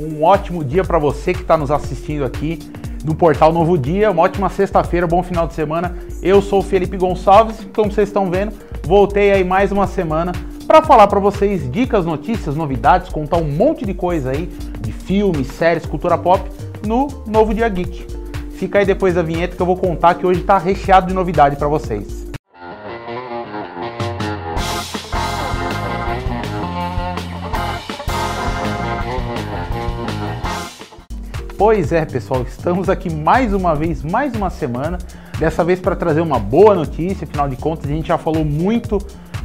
Um ótimo dia para você que está nos assistindo aqui no portal Novo Dia. Uma ótima sexta-feira, bom final de semana. Eu sou o Felipe Gonçalves, como vocês estão vendo, voltei aí mais uma semana para falar para vocês dicas, notícias, novidades, contar um monte de coisa aí de filmes, séries, cultura pop no Novo Dia Geek. Fica aí depois da vinheta que eu vou contar que hoje está recheado de novidade para vocês. Pois é, pessoal, estamos aqui mais uma vez, mais uma semana, dessa vez para trazer uma boa notícia, afinal de contas a gente já falou muito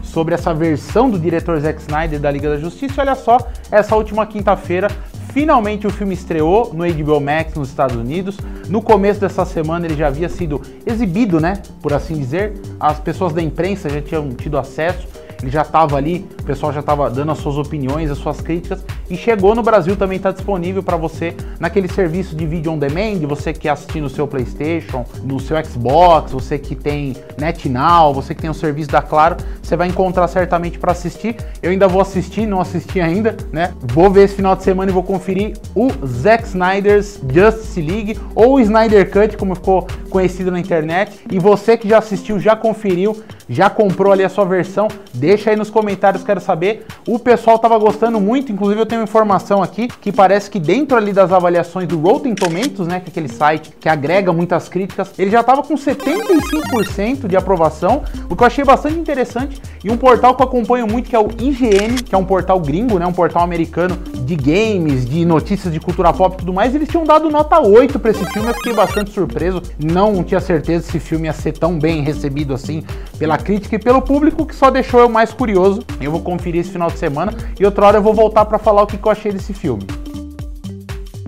sobre essa versão do diretor Zack Snyder da Liga da Justiça. E olha só, essa última quinta-feira, finalmente o filme estreou no HBO Max nos Estados Unidos. No começo dessa semana ele já havia sido exibido, né, por assim dizer. As pessoas da imprensa já tinham tido acesso ele já estava ali, o pessoal já estava dando as suas opiniões, as suas críticas e chegou no Brasil também está disponível para você naquele serviço de vídeo on demand, você que assistir no seu PlayStation, no seu Xbox, você que tem NetNow, você que tem o serviço da Claro, você vai encontrar certamente para assistir. Eu ainda vou assistir, não assisti ainda, né? Vou ver esse final de semana e vou conferir o Zack Snyder's Justice League ou Snyder Cut, como ficou conhecido na internet. E você que já assistiu, já conferiu, já comprou ali a sua versão, deixa aí nos comentários, quero saber. O pessoal tava gostando muito, inclusive eu tenho informação aqui que parece que dentro ali das avaliações do Rotten Tomatoes, né, que é aquele site que agrega muitas críticas, ele já tava com 75% de aprovação, o que eu achei bastante interessante. E um portal que eu acompanho muito que é o IGN, que é um portal gringo, né, um portal americano de games, de notícias de cultura pop e tudo mais, eles tinham dado nota 8 para esse filme, eu fiquei bastante surpreso. Não tinha certeza se filme ia ser tão bem recebido assim pela pela crítica e pelo público, que só deixou eu mais curioso. Eu vou conferir esse final de semana e outra hora eu vou voltar para falar o que eu achei desse filme.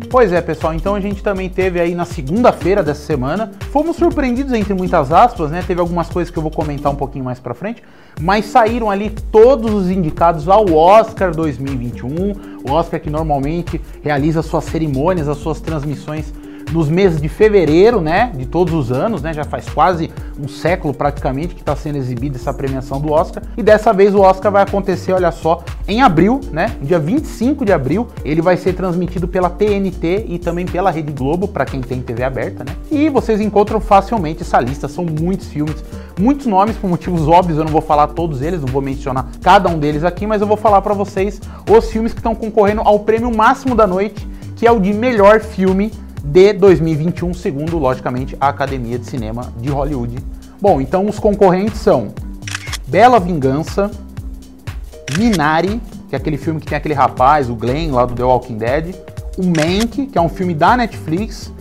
Pois é, pessoal, então a gente também teve aí na segunda-feira dessa semana, fomos surpreendidos entre muitas aspas, né? Teve algumas coisas que eu vou comentar um pouquinho mais para frente, mas saíram ali todos os indicados ao Oscar 2021, o Oscar que normalmente realiza suas cerimônias, as suas transmissões nos meses de fevereiro, né, de todos os anos, né, já faz quase um século praticamente que está sendo exibida essa premiação do Oscar. E dessa vez o Oscar vai acontecer, olha só, em abril, né, dia 25 de abril. Ele vai ser transmitido pela TNT e também pela Rede Globo, para quem tem TV aberta, né. E vocês encontram facilmente essa lista, são muitos filmes, muitos nomes por motivos óbvios, eu não vou falar todos eles, não vou mencionar cada um deles aqui, mas eu vou falar para vocês os filmes que estão concorrendo ao prêmio máximo da noite, que é o de melhor filme de 2021, segundo, logicamente, a Academia de Cinema de Hollywood. Bom, então os concorrentes são Bela Vingança, Minari, que é aquele filme que tem aquele rapaz, o Glenn, lá do The Walking Dead, o Mank, que é um filme da Netflix,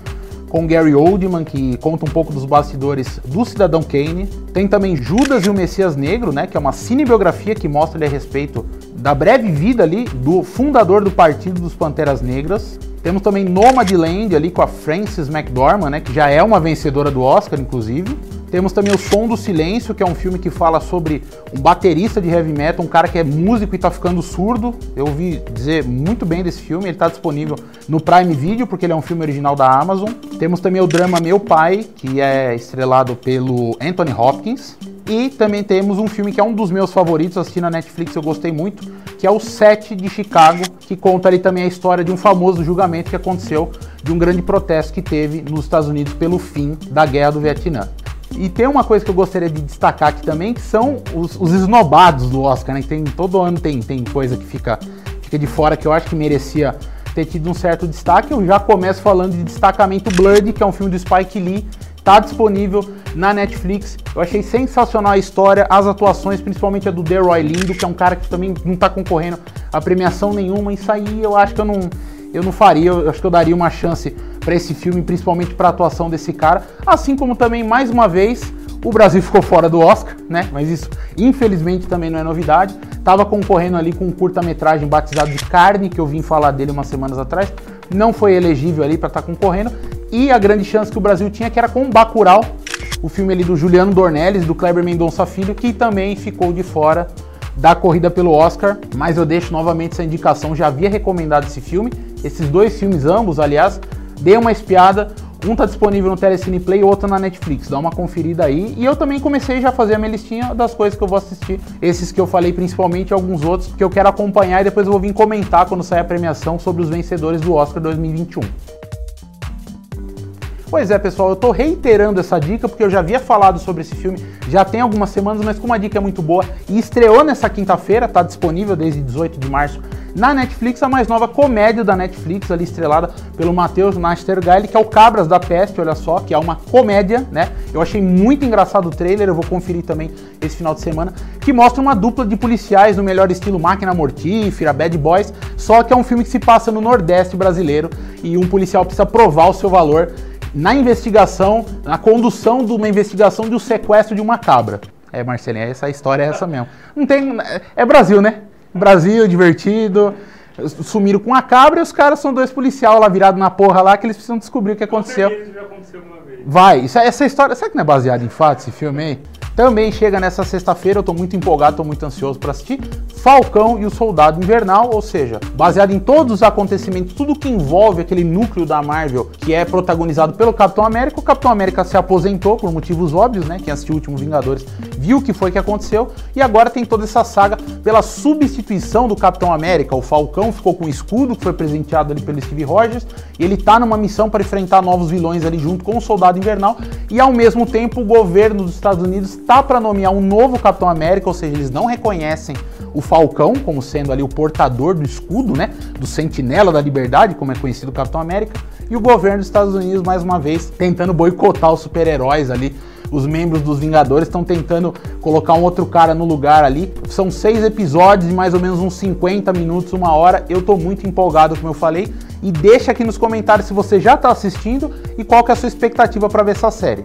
com Gary Oldman, que conta um pouco dos bastidores do Cidadão Kane. Tem também Judas e o Messias Negro, né, que é uma cinebiografia que mostra a respeito da breve vida ali do fundador do Partido dos Panteras Negras. Temos também Nomadland ali com a Frances McDormand, né, que já é uma vencedora do Oscar, inclusive. Temos também O Som do Silêncio, que é um filme que fala sobre um baterista de heavy metal, um cara que é músico e tá ficando surdo. Eu ouvi dizer muito bem desse filme, ele tá disponível no Prime Video, porque ele é um filme original da Amazon. Temos também o drama Meu Pai, que é estrelado pelo Anthony Hopkins. E também temos um filme que é um dos meus favoritos, assisti na Netflix, eu gostei muito, que é o Sete de Chicago, que conta ali também a história de um famoso julgamento que aconteceu de um grande protesto que teve nos Estados Unidos pelo fim da Guerra do Vietnã. E tem uma coisa que eu gostaria de destacar aqui também, que são os, os esnobados do Oscar, né? Tem, todo ano tem, tem coisa que fica, fica de fora que eu acho que merecia ter tido um certo destaque. Eu já começo falando de destacamento Blood, que é um filme do Spike Lee, tá disponível na Netflix. Eu achei sensacional a história, as atuações, principalmente a do Deroy Lindo, que é um cara que também não tá concorrendo a premiação nenhuma. Isso aí eu acho que eu não, eu não faria, eu acho que eu daria uma chance para esse filme, principalmente para a atuação desse cara. Assim como também, mais uma vez, o Brasil ficou fora do Oscar, né? Mas isso, infelizmente, também não é novidade. Tava concorrendo ali com um curta-metragem batizado de Carne, que eu vim falar dele umas semanas atrás. Não foi elegível ali para estar tá concorrendo. E a grande chance que o Brasil tinha, que era com Bacurau, o filme ali do Juliano Dornelles, do Kleber Mendonça Filho, que também ficou de fora da corrida pelo Oscar, mas eu deixo novamente essa indicação, já havia recomendado esse filme, esses dois filmes ambos, aliás, dê uma espiada. Um tá disponível no Telecine Play outro na Netflix. Dá uma conferida aí. E eu também comecei já a fazer a minha listinha das coisas que eu vou assistir. Esses que eu falei principalmente, alguns outros que eu quero acompanhar e depois eu vou vir comentar quando sair a premiação sobre os vencedores do Oscar 2021. Pois é, pessoal, eu tô reiterando essa dica porque eu já havia falado sobre esse filme já tem algumas semanas, mas como a dica é muito boa e estreou nessa quinta-feira, tá disponível desde 18 de março na Netflix, a mais nova comédia da Netflix, ali estrelada pelo Matheus Nastergaile, que é o Cabras da Peste, olha só, que é uma comédia, né? Eu achei muito engraçado o trailer, eu vou conferir também esse final de semana, que mostra uma dupla de policiais no melhor estilo Máquina Mortífera, Bad Boys, só que é um filme que se passa no Nordeste brasileiro e um policial precisa provar o seu valor na investigação, na condução de uma investigação de um sequestro de uma cabra. É, Marcelinha, essa história é essa mesmo. Não tem. É Brasil, né? Brasil, divertido. Sumiram com a cabra e os caras são dois policiais lá virados na porra lá que eles precisam descobrir o que aconteceu. Vai, isso, essa história. Será que não é baseada em fato esse filme aí? Também chega nessa sexta-feira, eu tô muito empolgado, tô muito ansioso para assistir. Falcão e o Soldado Invernal, ou seja, baseado em todos os acontecimentos, tudo que envolve aquele núcleo da Marvel que é protagonizado pelo Capitão América. O Capitão América se aposentou por motivos óbvios, né? Quem assistiu o último Vingadores viu o que foi que aconteceu e agora tem toda essa saga pela substituição do Capitão América. O Falcão ficou com o escudo que foi presenteado ali pelo Steve Rogers e ele tá numa missão para enfrentar novos vilões ali junto com o Soldado Invernal e ao mesmo tempo o governo dos Estados Unidos tá para nomear um novo Capitão América, ou seja, eles não reconhecem o Falcão como sendo ali o portador do escudo, né, do Sentinela da Liberdade, como é conhecido o Capitão América, e o governo dos Estados Unidos mais uma vez tentando boicotar os super-heróis ali. Os membros dos Vingadores estão tentando colocar um outro cara no lugar ali. São seis episódios de mais ou menos uns 50 minutos, uma hora. Eu tô muito empolgado, como eu falei. E deixa aqui nos comentários se você já está assistindo e qual que é a sua expectativa para ver essa série.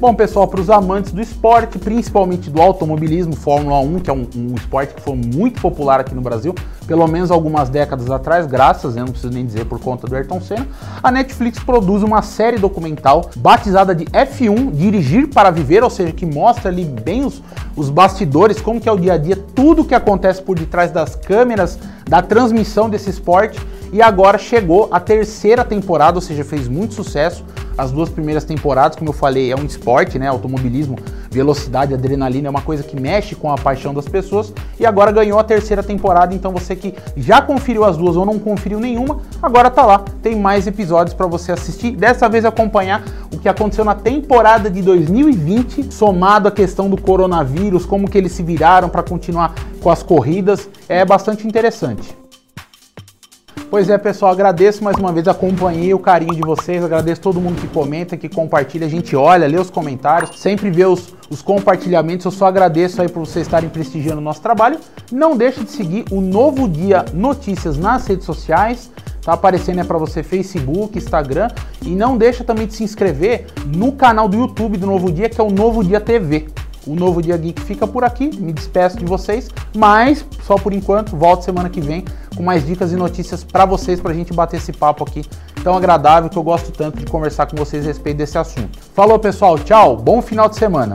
Bom, pessoal, para os amantes do esporte, principalmente do automobilismo, Fórmula 1, que é um, um, esporte que foi muito popular aqui no Brasil, pelo menos algumas décadas atrás, graças, eu não preciso nem dizer por conta do Ayrton Senna, a Netflix produz uma série documental batizada de F1 Dirigir para Viver, ou seja, que mostra ali bem os, os bastidores, como que é o dia a dia, tudo que acontece por detrás das câmeras, da transmissão desse esporte. E agora chegou a terceira temporada, ou seja, fez muito sucesso as duas primeiras temporadas, como eu falei, é um esporte, né? Automobilismo, velocidade, adrenalina é uma coisa que mexe com a paixão das pessoas. E agora ganhou a terceira temporada, então você que já conferiu as duas ou não conferiu nenhuma, agora tá lá. Tem mais episódios para você assistir. Dessa vez acompanhar o que aconteceu na temporada de 2020, somado à questão do coronavírus, como que eles se viraram para continuar com as corridas. É bastante interessante. Pois é, pessoal, agradeço mais uma vez, acompanhei o carinho de vocês, agradeço todo mundo que comenta, que compartilha, a gente olha, lê os comentários, sempre vê os, os compartilhamentos, eu só agradeço aí por vocês estarem prestigiando o nosso trabalho. Não deixe de seguir o Novo Dia Notícias nas redes sociais, tá aparecendo é para você Facebook, Instagram, e não deixa também de se inscrever no canal do YouTube do Novo Dia, que é o Novo Dia TV. O Novo Dia Geek fica por aqui, me despeço de vocês, mas só por enquanto, volto semana que vem com mais dicas e notícias para vocês, para a gente bater esse papo aqui tão agradável que eu gosto tanto de conversar com vocês a respeito desse assunto. Falou pessoal, tchau, bom final de semana.